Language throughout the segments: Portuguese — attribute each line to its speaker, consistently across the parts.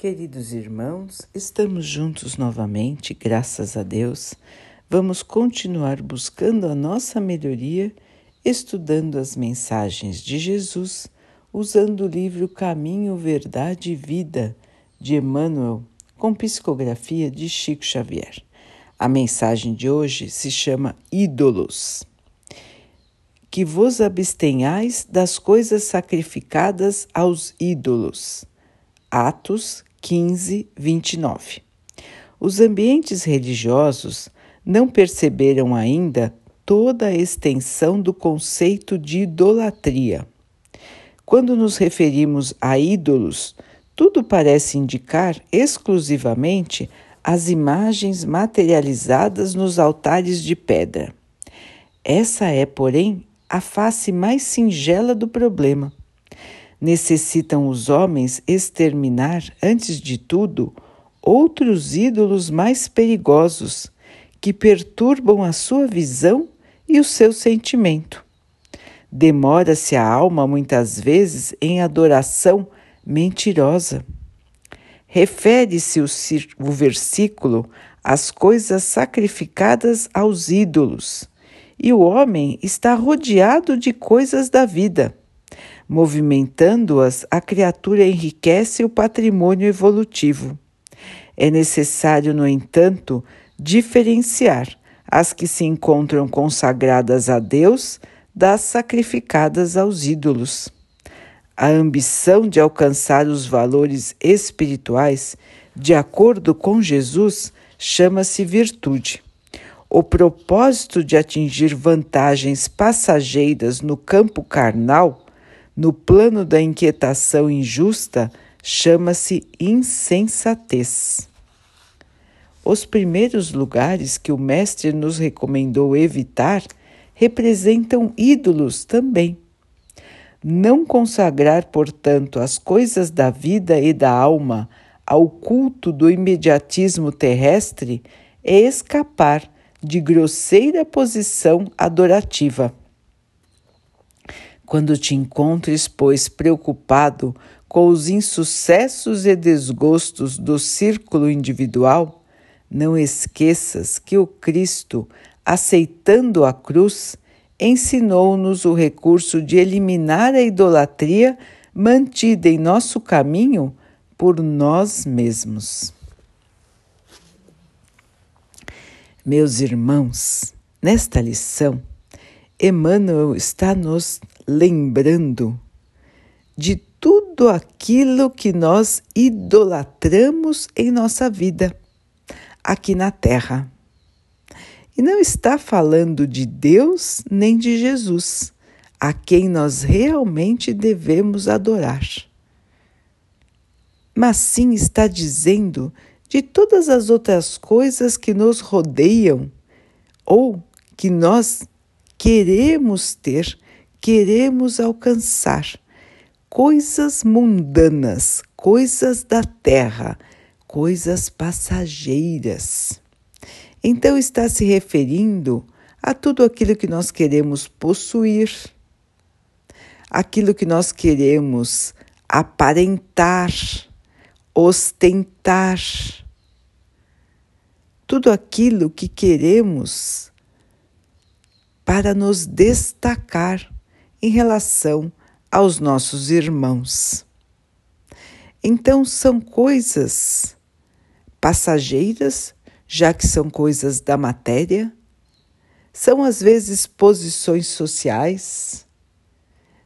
Speaker 1: Queridos irmãos, estamos juntos novamente, graças a Deus. Vamos continuar buscando a nossa melhoria, estudando as mensagens de Jesus, usando o livro Caminho, Verdade e Vida de Emmanuel, com psicografia de Chico Xavier. A mensagem de hoje se chama Ídolos. Que vos abstenhais das coisas sacrificadas aos ídolos. Atos 15, 29. Os ambientes religiosos não perceberam ainda toda a extensão do conceito de idolatria. Quando nos referimos a ídolos, tudo parece indicar exclusivamente as imagens materializadas nos altares de pedra. Essa é, porém, a face mais singela do problema necessitam os homens exterminar, antes de tudo, outros ídolos mais perigosos que perturbam a sua visão e o seu sentimento. Demora-se a alma muitas vezes em adoração mentirosa. Refere-se o, o versículo às coisas sacrificadas aos ídolos, e o homem está rodeado de coisas da vida Movimentando-as, a criatura enriquece o patrimônio evolutivo. É necessário, no entanto, diferenciar as que se encontram consagradas a Deus das sacrificadas aos ídolos. A ambição de alcançar os valores espirituais, de acordo com Jesus, chama-se virtude. O propósito de atingir vantagens passageiras no campo carnal no plano da inquietação injusta, chama-se insensatez. Os primeiros lugares que o Mestre nos recomendou evitar representam ídolos também. Não consagrar, portanto, as coisas da vida e da alma ao culto do imediatismo terrestre é escapar de grosseira posição adorativa. Quando te encontres, pois, preocupado com os insucessos e desgostos do círculo individual, não esqueças que o Cristo, aceitando a cruz, ensinou-nos o recurso de eliminar a idolatria mantida em nosso caminho por nós mesmos. Meus irmãos, nesta lição, Emmanuel está nos lembrando de tudo aquilo que nós idolatramos em nossa vida aqui na Terra. E não está falando de Deus nem de Jesus, a quem nós realmente devemos adorar. Mas sim está dizendo de todas as outras coisas que nos rodeiam ou que nós queremos ter queremos alcançar coisas mundanas, coisas da terra, coisas passageiras. Então está se referindo a tudo aquilo que nós queremos possuir, aquilo que nós queremos aparentar, ostentar, tudo aquilo que queremos para nos destacar em relação aos nossos irmãos. Então, são coisas passageiras, já que são coisas da matéria, são às vezes posições sociais,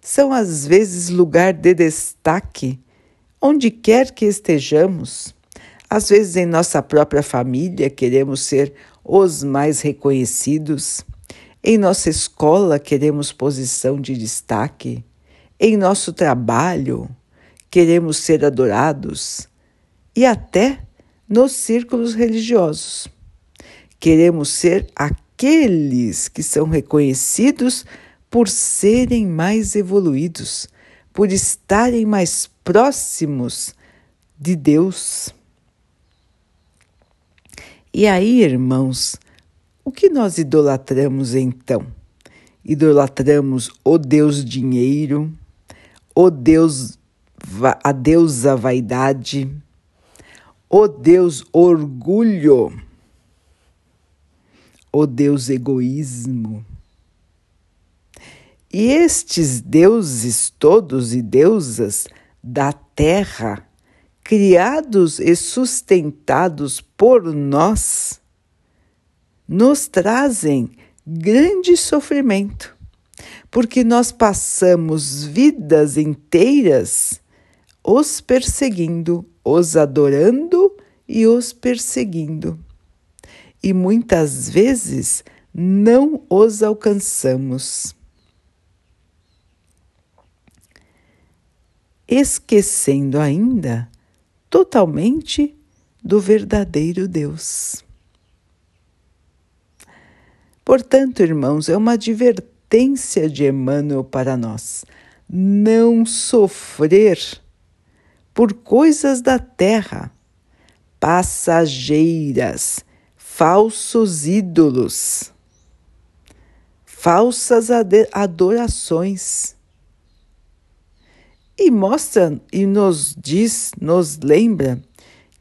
Speaker 1: são às vezes lugar de destaque, onde quer que estejamos. Às vezes em nossa própria família queremos ser os mais reconhecidos. Em nossa escola, queremos posição de destaque. Em nosso trabalho, queremos ser adorados. E até nos círculos religiosos. Queremos ser aqueles que são reconhecidos por serem mais evoluídos, por estarem mais próximos de Deus. E aí, irmãos, que nós idolatramos então? Idolatramos o Deus dinheiro, o Deus a deusa vaidade, o Deus orgulho, o Deus egoísmo. E estes deuses todos e deusas da terra, criados e sustentados por nós, nos trazem grande sofrimento, porque nós passamos vidas inteiras os perseguindo, os adorando e os perseguindo. E muitas vezes não os alcançamos. Esquecendo ainda totalmente do verdadeiro Deus. Portanto, irmãos, é uma advertência de Emmanuel para nós não sofrer por coisas da terra, passageiras, falsos ídolos, falsas adorações. E mostra e nos diz, nos lembra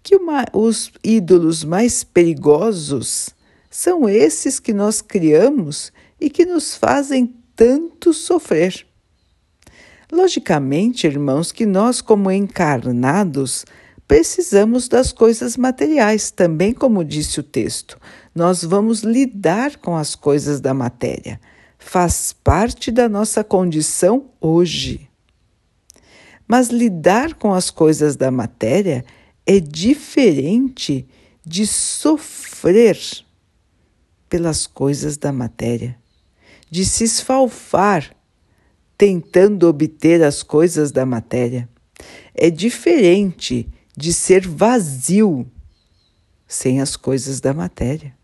Speaker 1: que uma, os ídolos mais perigosos são esses que nós criamos e que nos fazem tanto sofrer. Logicamente, irmãos, que nós, como encarnados, precisamos das coisas materiais, também como disse o texto. Nós vamos lidar com as coisas da matéria. Faz parte da nossa condição hoje. Mas lidar com as coisas da matéria é diferente de sofrer pelas coisas da matéria, de se esfalfar tentando obter as coisas da matéria. É diferente de ser vazio sem as coisas da matéria.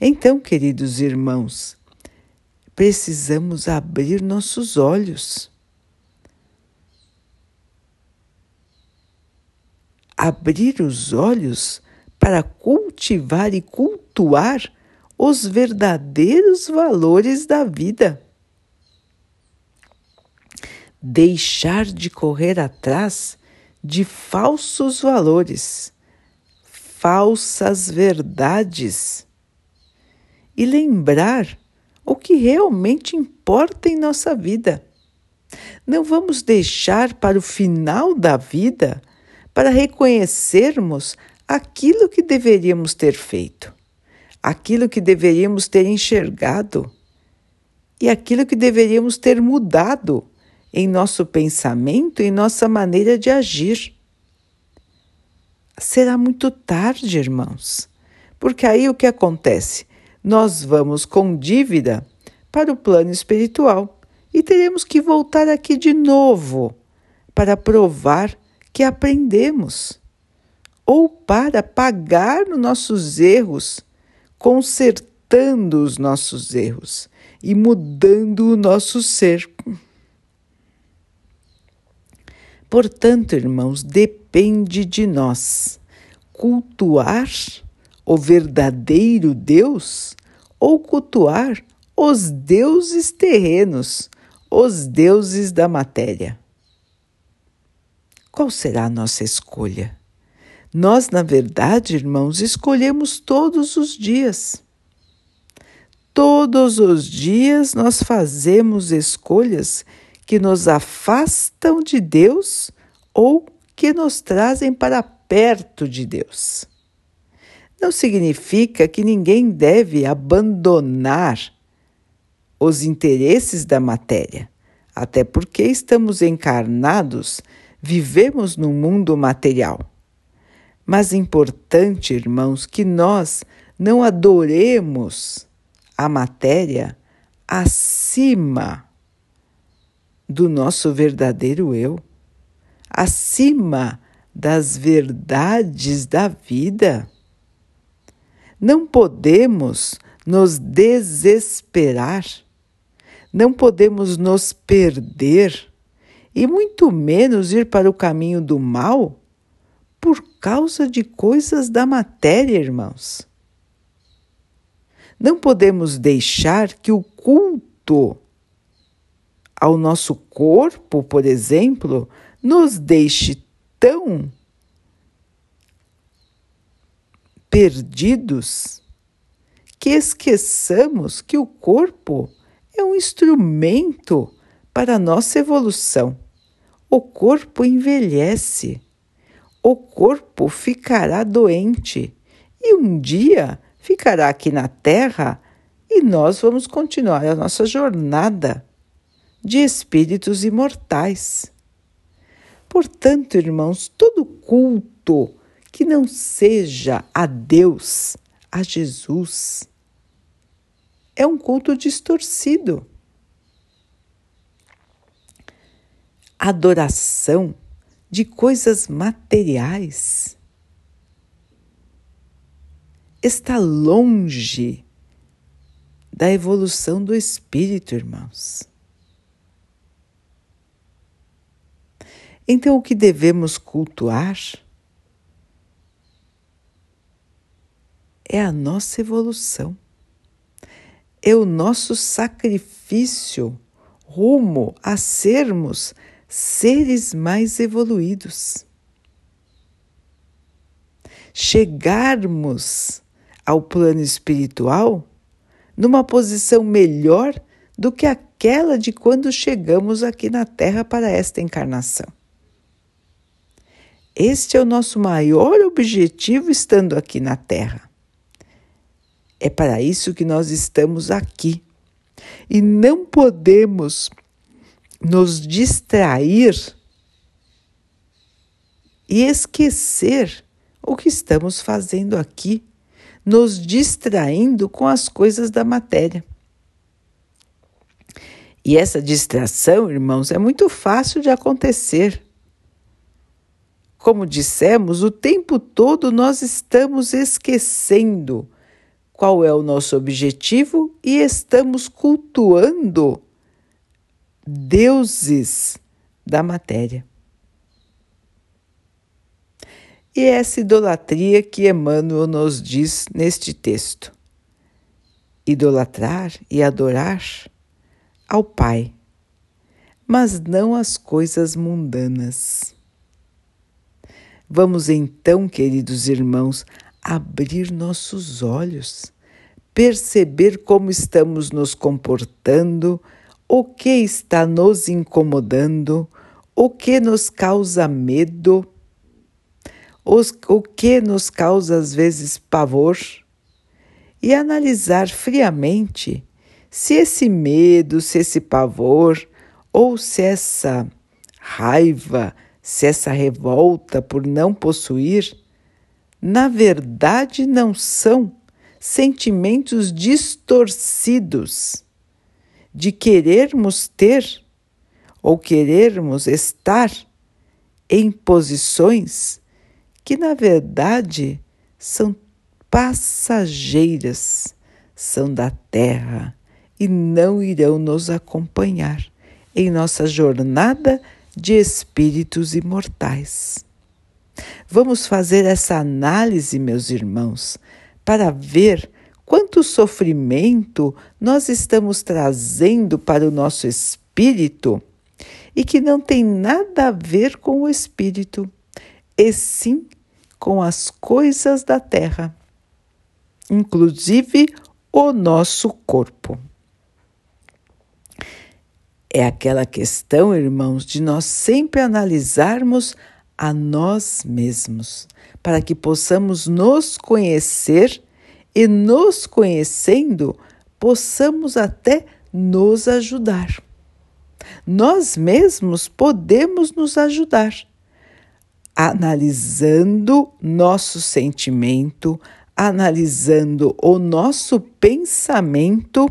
Speaker 1: Então, queridos irmãos, precisamos abrir nossos olhos. Abrir os olhos para cultivar e cultuar os verdadeiros valores da vida. Deixar de correr atrás de falsos valores, falsas verdades e lembrar o que realmente importa em nossa vida. Não vamos deixar para o final da vida para reconhecermos aquilo que deveríamos ter feito, aquilo que deveríamos ter enxergado e aquilo que deveríamos ter mudado em nosso pensamento e nossa maneira de agir. Será muito tarde, irmãos, porque aí o que acontece? Nós vamos com dívida para o plano espiritual e teremos que voltar aqui de novo para provar que aprendemos ou para pagar os nossos erros, consertando os nossos erros e mudando o nosso ser. Portanto, irmãos, depende de nós cultuar o verdadeiro Deus ou cultuar os deuses terrenos, os deuses da matéria. Qual será a nossa escolha? Nós, na verdade, irmãos, escolhemos todos os dias. Todos os dias nós fazemos escolhas que nos afastam de Deus ou que nos trazem para perto de Deus. Não significa que ninguém deve abandonar os interesses da matéria, até porque estamos encarnados, vivemos no mundo material. Mas importante, irmãos, que nós não adoremos a matéria acima do nosso verdadeiro eu, acima das verdades da vida. Não podemos nos desesperar, não podemos nos perder e muito menos ir para o caminho do mal por causa de coisas da matéria, irmãos. Não podemos deixar que o culto ao nosso corpo, por exemplo, nos deixe tão perdidos que esqueçamos que o corpo é um instrumento para a nossa evolução. O corpo envelhece o corpo ficará doente e um dia ficará aqui na Terra e nós vamos continuar a nossa jornada de espíritos imortais. Portanto, irmãos, todo culto que não seja a Deus, a Jesus, é um culto distorcido. Adoração de coisas materiais está longe da evolução do espírito, irmãos. Então, o que devemos cultuar é a nossa evolução, é o nosso sacrifício rumo a sermos seres mais evoluídos. Chegarmos ao plano espiritual numa posição melhor do que aquela de quando chegamos aqui na Terra para esta encarnação. Este é o nosso maior objetivo estando aqui na Terra. É para isso que nós estamos aqui. E não podemos nos distrair e esquecer o que estamos fazendo aqui, nos distraindo com as coisas da matéria. E essa distração, irmãos, é muito fácil de acontecer. Como dissemos, o tempo todo nós estamos esquecendo qual é o nosso objetivo e estamos cultuando deuses da matéria. E é essa idolatria que Emmanuel nos diz neste texto. Idolatrar e adorar ao Pai, mas não as coisas mundanas. Vamos então, queridos irmãos, abrir nossos olhos, perceber como estamos nos comportando, o que está nos incomodando, o que nos causa medo, os, o que nos causa às vezes pavor, e analisar friamente se esse medo, se esse pavor ou se essa raiva, se essa revolta por não possuir, na verdade não são sentimentos distorcidos de querermos ter ou querermos estar em posições que, na verdade, são passageiras, são da terra e não irão nos acompanhar em nossa jornada de espíritos imortais. Vamos fazer essa análise, meus irmãos, para ver quanto sofrimento nós estamos trazendo para o nosso espírito e que não tem nada a ver com o espírito, e sim com as coisas da terra, inclusive o nosso corpo. É aquela questão, irmãos, de nós sempre analisarmos a nós mesmos, para que possamos nos conhecer e, nos conhecendo, possamos até nos ajudar. Nós mesmos podemos nos ajudar, analisando nosso sentimento, analisando o nosso pensamento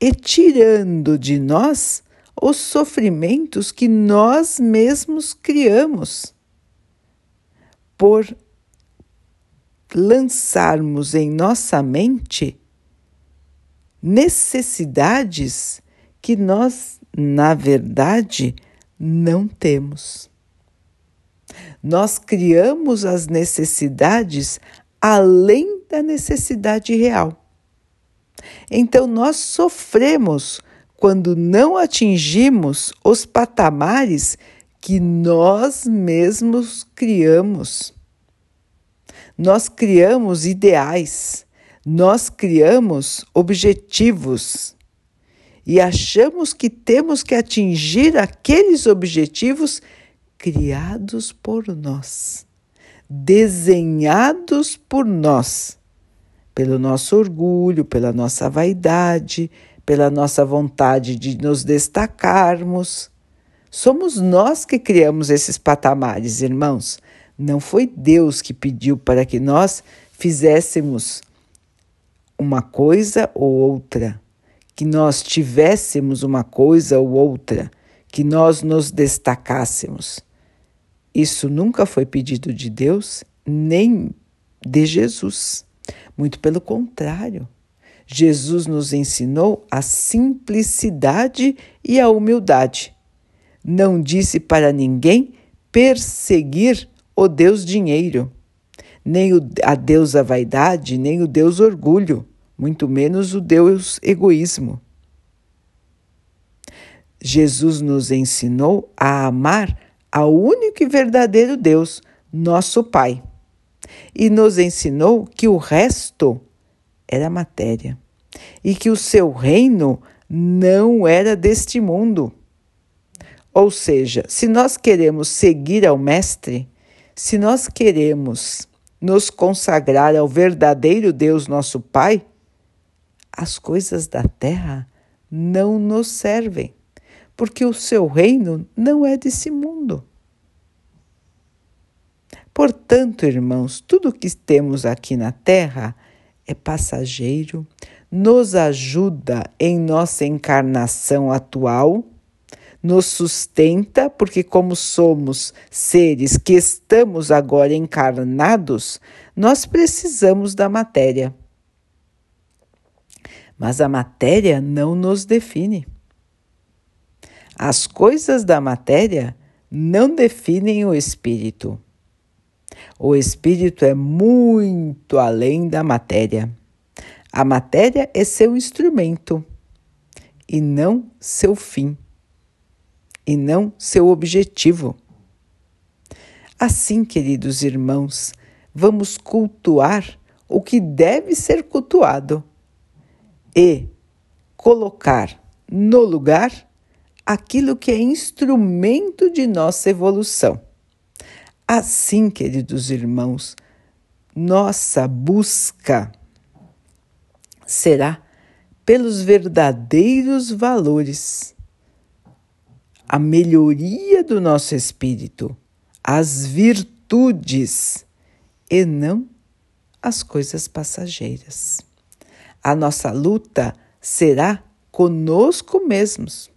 Speaker 1: e tirando de nós os sofrimentos que nós mesmos criamos por lançarmos em nossa mente necessidades que nós, na verdade, não temos. Nós criamos as necessidades além da necessidade real. Então, nós sofremos quando não atingimos os patamares que nós mesmos criamos. Nós criamos ideais, nós criamos objetivos e achamos que temos que atingir aqueles objetivos criados por nós, desenhados por nós, pelo nosso orgulho, pela nossa vaidade, pela nossa vontade de nos destacarmos. Somos nós que criamos esses patamares, irmãos. Não foi Deus que pediu para que nós fizéssemos uma coisa ou outra, que nós tivéssemos uma coisa ou outra, que nós nos destacássemos. Isso nunca foi pedido de Deus, nem de Jesus. Muito pelo contrário. Jesus nos ensinou a simplicidade e a humildade. Não disse para ninguém perseguir o Deus dinheiro, nem a deusa vaidade, nem o Deus orgulho, muito menos o Deus egoísmo. Jesus nos ensinou a amar ao único e verdadeiro Deus, nosso Pai, e nos ensinou que o resto era matéria e que o seu reino não era deste mundo. Ou seja, se nós queremos seguir ao Mestre, se nós queremos nos consagrar ao verdadeiro Deus, nosso Pai, as coisas da terra não nos servem, porque o seu reino não é desse mundo. Portanto, irmãos, tudo que temos aqui na terra é passageiro, nos ajuda em nossa encarnação atual nos sustenta, porque, como somos seres que estamos agora encarnados, nós precisamos da matéria. Mas a matéria não nos define. As coisas da matéria não definem o espírito. O espírito é muito além da matéria. A matéria é seu instrumento e não seu fim e não seu objetivo. Assim, queridos irmãos, vamos cultuar o que deve ser cultuado e colocar no lugar aquilo que é instrumento de nossa evolução. Assim, queridos irmãos, nossa busca será pelos verdadeiros valores a melhoria do nosso espírito, as virtudes e não as coisas passageiras. A nossa luta será conosco mesmos,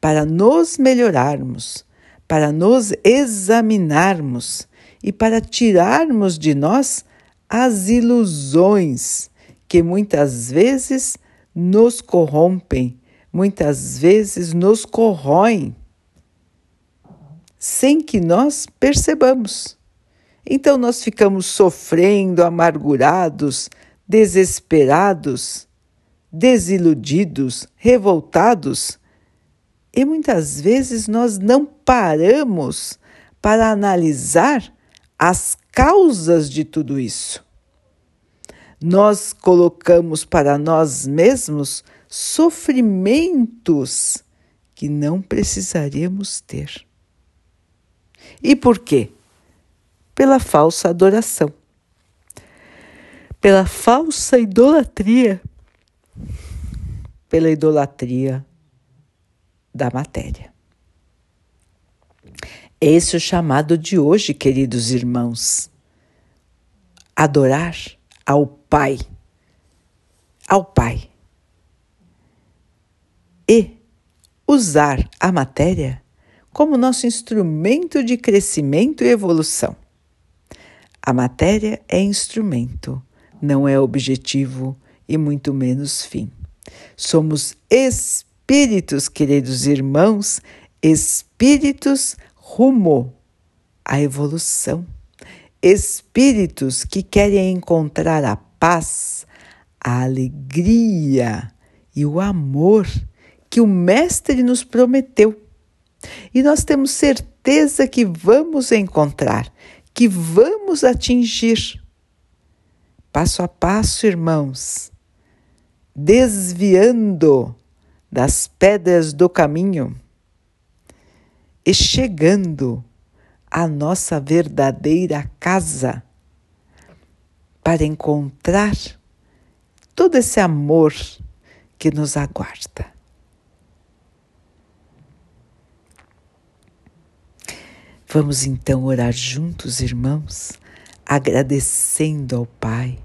Speaker 1: para nos melhorarmos, para nos examinarmos e para tirarmos de nós as ilusões que muitas vezes nos corrompem muitas vezes nos corroem sem que nós percebamos. Então nós ficamos sofrendo, amargurados, desesperados, desiludidos, revoltados, e muitas vezes nós não paramos para analisar as causas de tudo isso. Nós colocamos para nós mesmos sofrimentos que não precisaríamos ter. E por quê? Pela falsa adoração, pela falsa idolatria, pela idolatria da matéria. Esse é o chamado de hoje, queridos irmãos. Adorar ao Pai. Ao Pai e usar a matéria como nosso instrumento de crescimento e evolução. A matéria é instrumento, não é objetivo e muito menos fim. Somos espíritos, queridos irmãos, espíritos rumo à evolução. Espíritos que querem encontrar a paz, a alegria e o amor que o Mestre nos prometeu. E nós temos certeza que vamos encontrar, que vamos atingir, passo a passo, irmãos, desviando das pedras do caminho e chegando à nossa verdadeira casa para encontrar todo esse amor que nos aguarda. Vamos então orar juntos, irmãos, agradecendo ao Pai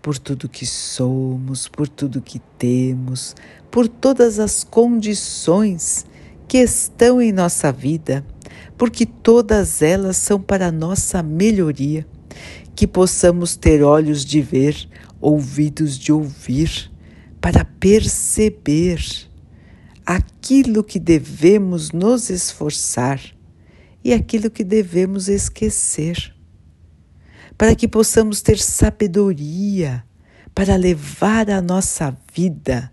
Speaker 1: por tudo que somos, por tudo que temos, por todas as condições que estão em nossa vida, porque todas elas são para nossa melhoria, que possamos ter olhos de ver, ouvidos de ouvir, para perceber aquilo que devemos nos esforçar e aquilo que devemos esquecer, para que possamos ter sabedoria para levar a nossa vida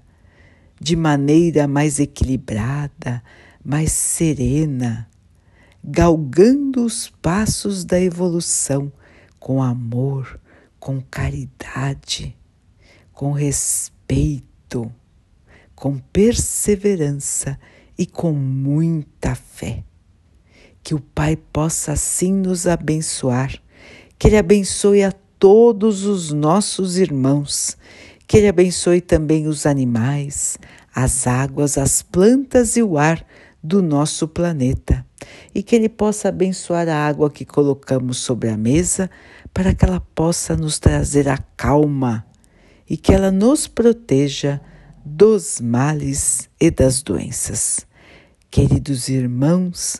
Speaker 1: de maneira mais equilibrada, mais serena, galgando os passos da evolução com amor, com caridade, com respeito, com perseverança e com muita fé que o Pai possa assim nos abençoar, que Ele abençoe a todos os nossos irmãos, que Ele abençoe também os animais, as águas, as plantas e o ar do nosso planeta, e que Ele possa abençoar a água que colocamos sobre a mesa para que ela possa nos trazer a calma e que ela nos proteja dos males e das doenças. Queridos irmãos,